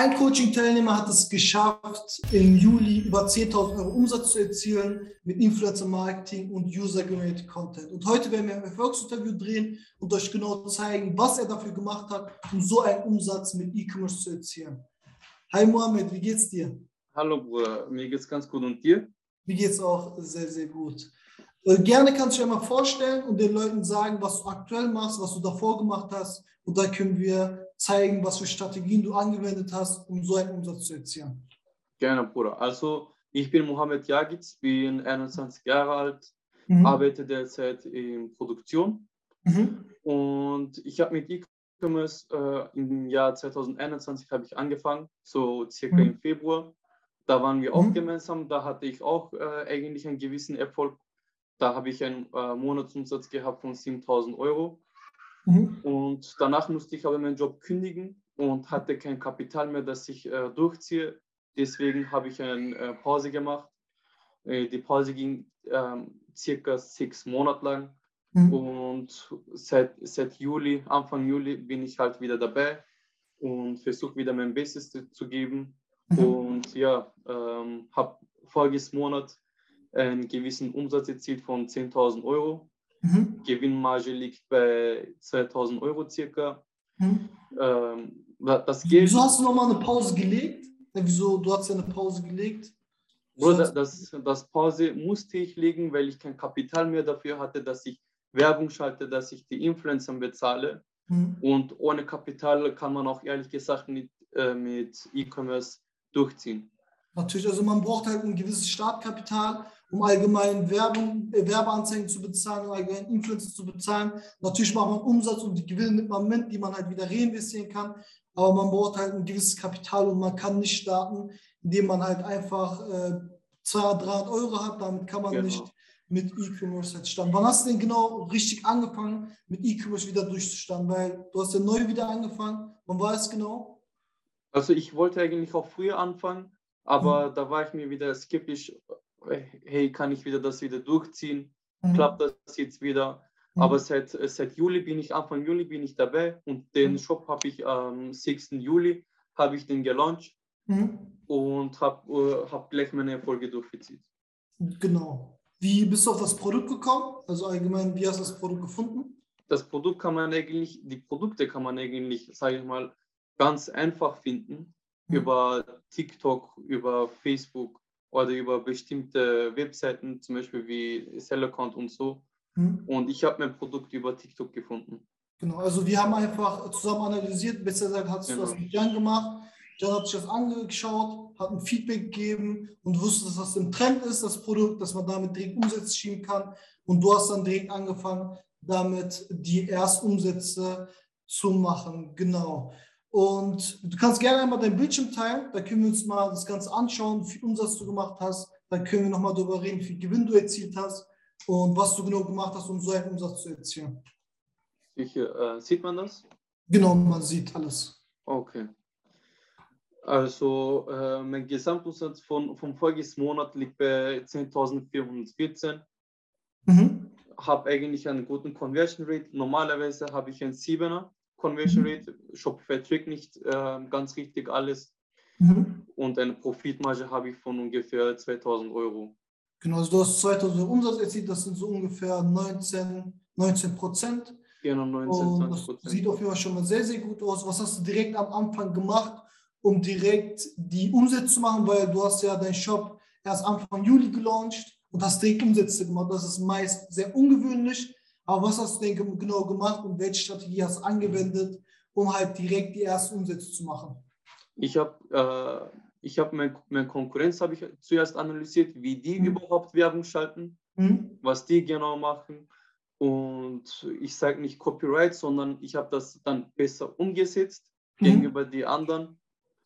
Ein Coaching-Teilnehmer hat es geschafft, im Juli über 10.000 Euro Umsatz zu erzielen mit Influencer-Marketing und User-Generated Content. Und heute werden wir ein Erfolgsinterview drehen und euch genau zeigen, was er dafür gemacht hat, um so einen Umsatz mit E-Commerce zu erzielen. Hi Mohammed, wie geht's dir? Hallo Bruder, mir geht's ganz gut und dir? Mir geht's auch sehr, sehr gut. Gerne kannst du dich einmal vorstellen und den Leuten sagen, was du aktuell machst, was du davor gemacht hast. Und da können wir zeigen, was für Strategien du angewendet hast, um so einen Umsatz zu erzielen. Gerne, Bruder. Also, ich bin Mohamed Jagic, bin 21 Jahre alt, mhm. arbeite derzeit in Produktion. Mhm. Und ich habe mit E-Commerce äh, im Jahr 2021 habe ich angefangen, so circa mhm. im Februar. Da waren wir auch mhm. gemeinsam, da hatte ich auch äh, eigentlich einen gewissen Erfolg. Da habe ich einen äh, Monatsumsatz gehabt von 7000 Euro. Mhm. Und danach musste ich aber meinen Job kündigen und hatte kein Kapital mehr, das ich äh, durchziehe. Deswegen habe ich eine äh, Pause gemacht. Äh, die Pause ging ähm, circa sechs Monate lang. Mhm. Und seit, seit Juli, Anfang Juli, bin ich halt wieder dabei und versuche wieder mein Bestes zu geben. Mhm. Und ja, ähm, habe voriges Monat einen gewissen Umsatz erzielt von 10.000 Euro. Mhm. Gewinnmarge liegt bei 2000 Euro circa. Mhm. Ähm, das Geld, wieso hast du nochmal eine Pause gelegt? Wieso, du hast ja eine Pause gelegt? Bruder, das, das Pause musste ich legen, weil ich kein Kapital mehr dafür hatte, dass ich Werbung schalte, dass ich die Influencer bezahle. Mhm. Und ohne Kapital kann man auch ehrlich gesagt nicht äh, mit E-Commerce durchziehen. Natürlich, also man braucht halt ein gewisses Startkapital um allgemein Werbung, äh, Werbeanzeigen zu bezahlen, um allgemein Influencer zu bezahlen. Natürlich macht man Umsatz und die Gewinne nimmt man mit, die man halt wieder reinvestieren kann. Aber man braucht halt ein gewisses Kapital und man kann nicht starten, indem man halt einfach äh, 200, 300 Euro hat. Damit kann man genau. nicht mit E-Commerce halt starten. Wann hast du denn genau richtig angefangen, mit E-Commerce wieder durchzustarten? Weil du hast ja neu wieder angefangen. Wann war es genau? Also ich wollte eigentlich auch früher anfangen, aber mhm. da war ich mir wieder skeptisch, hey, kann ich wieder das wieder durchziehen? Mhm. Klappt das jetzt wieder? Mhm. Aber seit, seit Juli bin ich, Anfang Juli bin ich dabei und den mhm. Shop habe ich am 6. Juli habe ich den gelauncht mhm. und habe uh, hab gleich meine Erfolge durchgezogen. Genau. Wie bist du auf das Produkt gekommen? Also allgemein, wie hast du das Produkt gefunden? Das Produkt kann man eigentlich, die Produkte kann man eigentlich, sage ich mal, ganz einfach finden. Mhm. Über TikTok, über Facebook, oder über bestimmte Webseiten, zum Beispiel wie Sellercount und so. Mhm. Und ich habe mein Produkt über TikTok gefunden. Genau, also wir haben einfach zusammen analysiert, besser gesagt hast genau. du das mit Jan gemacht. Jan hat sich das angeschaut, hat ein Feedback gegeben und wusste, dass das im Trend ist, das Produkt, dass man damit direkt Umsätze schieben kann. Und du hast dann direkt angefangen, damit die Erstumsätze zu machen. Genau. Und du kannst gerne einmal dein Bildschirm teilen, da können wir uns mal das Ganze anschauen, wie viel Umsatz du gemacht hast. Dann können wir nochmal darüber reden, wie viel Gewinn du erzielt hast und was du genau gemacht hast, um so einen Umsatz zu erzielen. Sicher, äh, sieht man das? Genau, man sieht alles. Okay. Also äh, mein Gesamtumsatz von, vom vorigen Monat liegt bei 10.414. Mhm. Habe eigentlich einen guten Conversion Rate. Normalerweise habe ich einen 7er. Conversion. Rate, Shopify trägt nicht äh, ganz richtig alles. Mhm. Und eine Profitmarge habe ich von ungefähr 2000 Euro. Genau, also du hast 2000 Euro Umsatz erzielt, das sind so ungefähr 19, 19 Prozent. Genau, 19, 20 Prozent. Sieht auf jeden Fall schon mal sehr, sehr gut aus. Was hast du direkt am Anfang gemacht, um direkt die Umsätze zu machen? Weil du hast ja deinen Shop erst Anfang Juli gelauncht und hast direkt Umsätze gemacht. Das ist meist sehr ungewöhnlich. Aber was hast du denn genau gemacht und welche Strategie hast du angewendet, um halt direkt die ersten Umsätze zu machen? Ich habe äh, ich hab meine, meine Konkurrenz habe ich zuerst analysiert, wie die mhm. überhaupt Werbung schalten, mhm. was die genau machen. Und ich sage nicht Copyright, sondern ich habe das dann besser umgesetzt mhm. gegenüber den anderen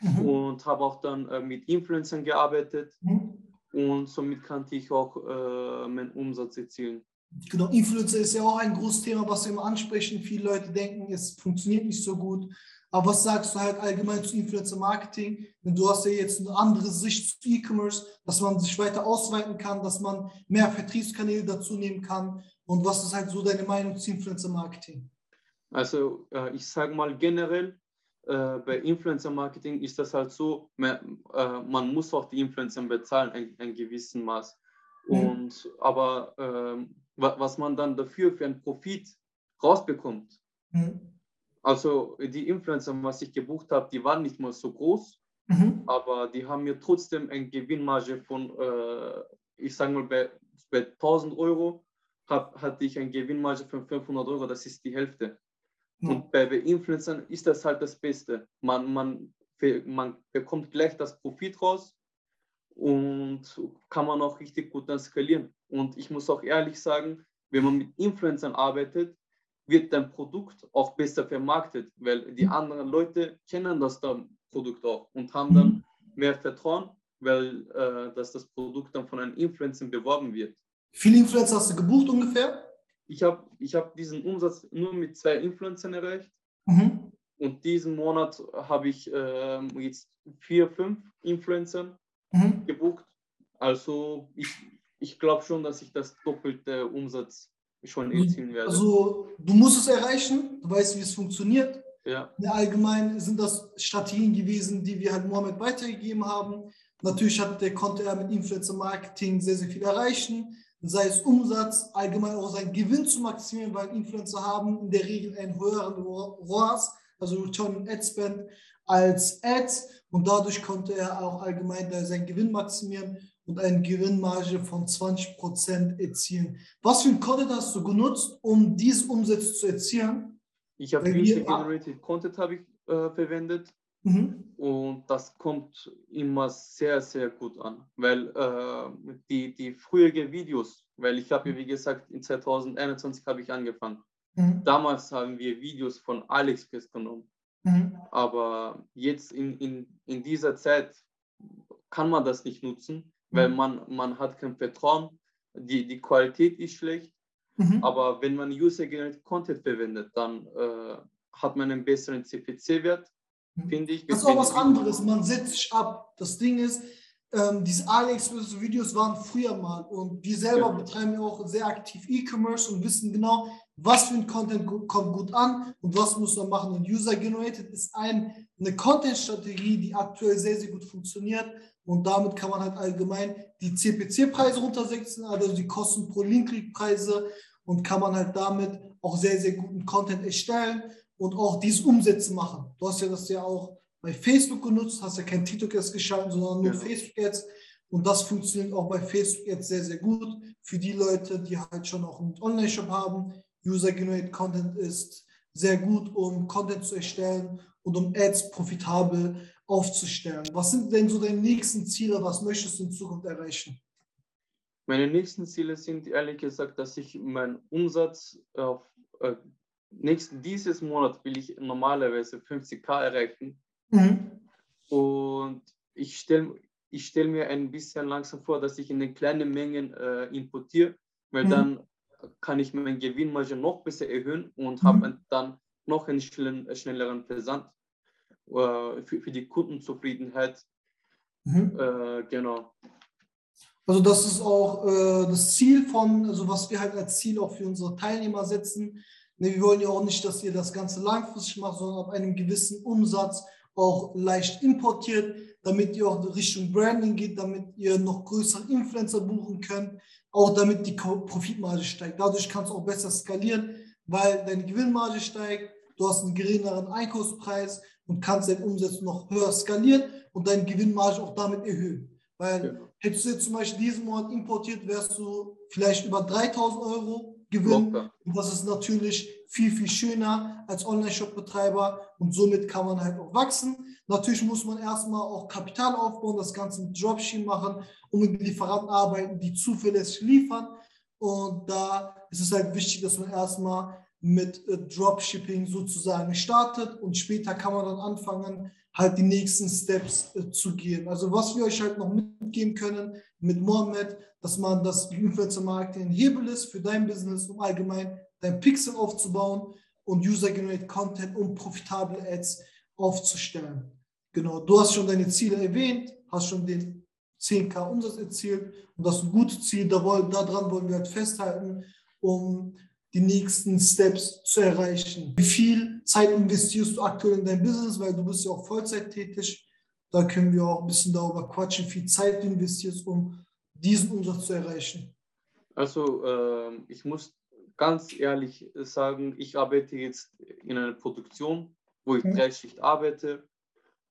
mhm. und habe auch dann äh, mit Influencern gearbeitet. Mhm. Und somit konnte ich auch äh, meinen Umsatz erzielen. Genau, Influencer ist ja auch ein großes Thema, was wir immer ansprechen. Viele Leute denken, es funktioniert nicht so gut. Aber was sagst du halt allgemein zu Influencer-Marketing? Denn du hast ja jetzt eine andere Sicht zu E-Commerce, dass man sich weiter ausweiten kann, dass man mehr Vertriebskanäle dazu nehmen kann. Und was ist halt so deine Meinung zu Influencer-Marketing? Also äh, ich sage mal generell, äh, bei Influencer-Marketing ist das halt so, man, äh, man, muss auch die Influencer bezahlen, ein, ein gewissen Maß. Mhm. Und aber ähm, was man dann dafür für einen Profit rausbekommt. Mhm. Also die Influencer, was ich gebucht habe, die waren nicht mal so groß, mhm. aber die haben mir trotzdem eine Gewinnmarge von, äh, ich sage mal, bei, bei 1000 Euro hab, hatte ich eine Gewinnmarge von 500 Euro, das ist die Hälfte. Mhm. Und bei, bei Influencern ist das halt das Beste. Man, man, man bekommt gleich das Profit raus und kann man auch richtig gut dann skalieren. Und ich muss auch ehrlich sagen, wenn man mit Influencern arbeitet, wird dein Produkt auch besser vermarktet, weil die mhm. anderen Leute kennen das dann Produkt auch und haben dann mhm. mehr Vertrauen, weil äh, dass das Produkt dann von einem Influencer beworben wird. Wie viele Influencer hast du gebucht ungefähr? Ich habe ich hab diesen Umsatz nur mit zwei Influencern erreicht. Mhm. Und diesen Monat habe ich äh, jetzt vier, fünf Influencer mhm. gebucht. Also ich, ich glaube schon, dass ich das doppelte Umsatz schon erzielen werde. Also du musst es erreichen, du weißt, wie es funktioniert. Ja. Allgemein sind das Strategien gewesen, die wir halt Mohammed weitergegeben haben. Natürlich hat der, konnte er mit Influencer Marketing sehr, sehr viel erreichen, sei es Umsatz, allgemein auch seinen Gewinn zu maximieren, weil Influencer haben in der Regel einen höheren ROAS, also Return on Ad Spend, als Ads und dadurch konnte er auch allgemein seinen Gewinn maximieren und eine Gewinnmarge von 20% erzielen. Was für ein Content hast du genutzt, um diese Umsätze zu erzielen? Ich habe User Generated Content habe ich äh, verwendet mhm. und das kommt immer sehr, sehr gut an, weil äh, die, die früheren Videos, weil ich habe, wie gesagt, in 2021 habe ich angefangen. Mhm. Damals haben wir Videos von AliExpress genommen. Mhm. Aber jetzt in, in, in dieser Zeit kann man das nicht nutzen, weil mhm. man, man hat kein Vertrauen, die, die Qualität ist schlecht. Mhm. Aber wenn man User-Generated Content verwendet, dann äh, hat man einen besseren CPC-Wert, mhm. finde ich. Das ist auch was anderes, man setzt sich ab. Das Ding ist, ähm, diese AliExpress-Videos waren früher mal und wir selber ja. betreiben ja auch sehr aktiv E-Commerce und wissen genau, was für ein Content kommt gut an und was muss man machen. Und User-Generated ist ein, eine Content-Strategie, die aktuell sehr, sehr gut funktioniert und damit kann man halt allgemein die CPC-Preise runtersetzen, also die Kosten pro Link-Preise und kann man halt damit auch sehr, sehr guten Content erstellen und auch diese Umsätze machen. Du hast ja das ja auch bei Facebook genutzt, hast ja kein TikTok jetzt geschaltet, sondern nur genau. Facebook jetzt. Und das funktioniert auch bei Facebook jetzt sehr, sehr gut. Für die Leute, die halt schon auch einen Online-Shop haben. User-Generated Content ist sehr gut, um Content zu erstellen und um Ads profitabel aufzustellen. Was sind denn so deine nächsten Ziele? Was möchtest du in Zukunft erreichen? Meine nächsten Ziele sind ehrlich gesagt, dass ich meinen Umsatz auf äh, nächsten, dieses Monat will ich normalerweise 50k erreichen. Mhm. Und ich stelle ich stell mir ein bisschen langsam vor, dass ich in den kleinen Mengen äh, importiere, weil mhm. dann kann ich meinen Gewinnmarge noch besser erhöhen und mhm. habe dann noch einen schnellen, schnelleren Versand. Äh, für, für die Kundenzufriedenheit. Mhm. Äh, genau. Also das ist auch äh, das Ziel von, also was wir halt als Ziel auch für unsere Teilnehmer setzen. Ne, wir wollen ja auch nicht, dass ihr das Ganze langfristig macht, sondern ab einem gewissen Umsatz auch leicht importiert, damit ihr auch Richtung Branding geht, damit ihr noch größere Influencer buchen könnt, auch damit die Profitmarge steigt. Dadurch kannst du auch besser skalieren, weil deine Gewinnmarge steigt, du hast einen geringeren Einkaufspreis und kannst deinen Umsatz noch höher skalieren und deine Gewinnmarge auch damit erhöhen. Weil ja. hättest du jetzt zum Beispiel diesen Monat importiert, wärst du vielleicht über 3000 Euro Gewinn. Locker. Und das ist natürlich viel, viel schöner als Online-Shop-Betreiber und somit kann man halt auch wachsen. Natürlich muss man erstmal auch Kapital aufbauen, das Ganze mit Dropshipping machen und mit Lieferanten arbeiten, die zuverlässig liefern. Und da ist es halt wichtig, dass man erstmal mit äh, Dropshipping sozusagen startet und später kann man dann anfangen, halt die nächsten Steps äh, zu gehen. Also was wir euch halt noch mitgeben können mit Mohammed, dass man das Influencer Marketing ein Hebel ist für dein Business, um allgemein dein Pixel aufzubauen und User-Generated Content, um profitable Ads aufzustellen. Genau, du hast schon deine Ziele erwähnt, hast schon den 10k Umsatz erzielt und das ist ein gutes Ziel, daran wollen wir halt festhalten, um die nächsten Steps zu erreichen. Wie viel Zeit investierst du aktuell in dein Business, weil du bist ja auch Vollzeit tätig. Da können wir auch ein bisschen darüber quatschen, wie viel Zeit du investierst, um diesen Umsatz zu erreichen. Also äh, ich muss ganz ehrlich sagen, ich arbeite jetzt in einer Produktion, wo ich mhm. drei Schicht arbeite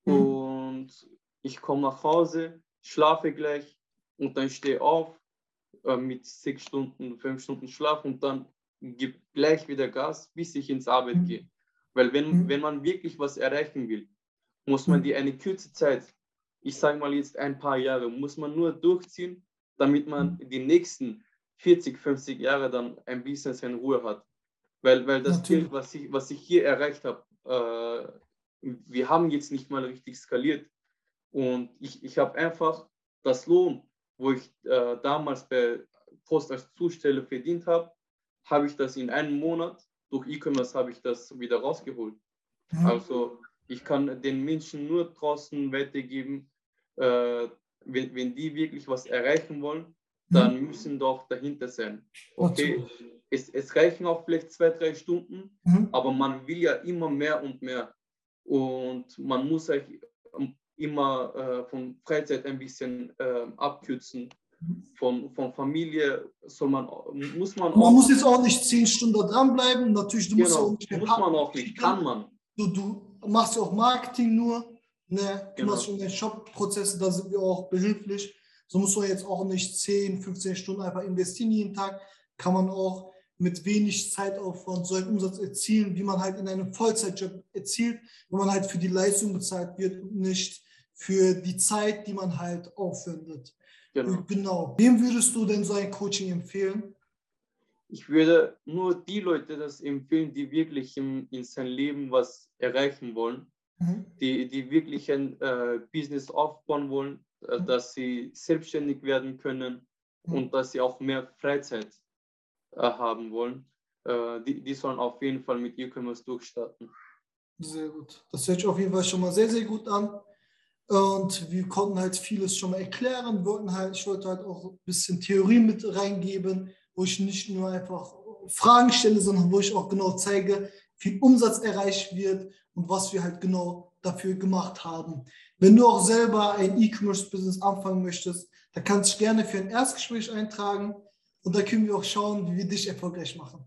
mhm. und ich komme nach Hause, schlafe gleich und dann stehe auf äh, mit sechs Stunden, fünf Stunden Schlaf und dann gebe gleich wieder Gas, bis ich ins Arbeit mhm. gehe. Weil wenn, mhm. wenn man wirklich was erreichen will, muss man mhm. die eine kurze Zeit, ich sage mal jetzt ein paar Jahre, muss man nur durchziehen, damit man die nächsten 40, 50 Jahre dann ein bisschen seine Ruhe hat. Weil, weil das Geld, was ich, was ich hier erreicht habe, äh, wir haben jetzt nicht mal richtig skaliert. Und ich, ich habe einfach das Lohn, wo ich äh, damals bei Post als Zusteller verdient habe, habe ich das in einem Monat, durch E-Commerce habe ich das wieder rausgeholt. Mhm. Also ich kann den Menschen nur draußen weitergeben, äh, wenn, wenn die wirklich was erreichen wollen, dann mhm. müssen doch dahinter sein. Okay, es, es, reichen auch vielleicht zwei, drei Stunden, mhm. aber man will ja immer mehr und mehr. Und man muss sich immer äh, von Freizeit ein bisschen äh, abkürzen. Von, von Familie soll man, muss man Man muss jetzt auch nicht zehn Stunden dranbleiben. Natürlich, du genau, musst auch nicht muss man auch nicht, kann man. Du, du machst ja auch Marketing nur, ne? du genau. machst schon deine Shop-Prozesse, da sind wir auch behilflich. So muss man jetzt auch nicht 10, 15 Stunden einfach investieren jeden Tag. Kann man auch mit wenig Zeitaufwand so einen Umsatz erzielen, wie man halt in einem Vollzeitjob erzielt, wo man halt für die Leistung bezahlt wird und nicht für die Zeit, die man halt aufwendet. Genau. genau. Wem würdest du denn so ein Coaching empfehlen? Ich würde nur die Leute das empfehlen, die wirklich im, in sein Leben was erreichen wollen, mhm. die, die wirklich ein äh, Business aufbauen wollen, äh, mhm. dass sie selbstständig werden können mhm. und dass sie auch mehr Freizeit äh, haben wollen. Äh, die, die sollen auf jeden Fall mit E-Commerce durchstarten. Sehr gut. Das hört sich auf jeden Fall schon mal sehr, sehr gut an. Und wir konnten halt vieles schon mal erklären, wollten halt, ich wollte halt auch ein bisschen Theorie mit reingeben, wo ich nicht nur einfach Fragen stelle, sondern wo ich auch genau zeige, wie Umsatz erreicht wird und was wir halt genau dafür gemacht haben. Wenn du auch selber ein E-Commerce-Business anfangen möchtest, dann kannst du dich gerne für ein Erstgespräch eintragen und da können wir auch schauen, wie wir dich erfolgreich machen.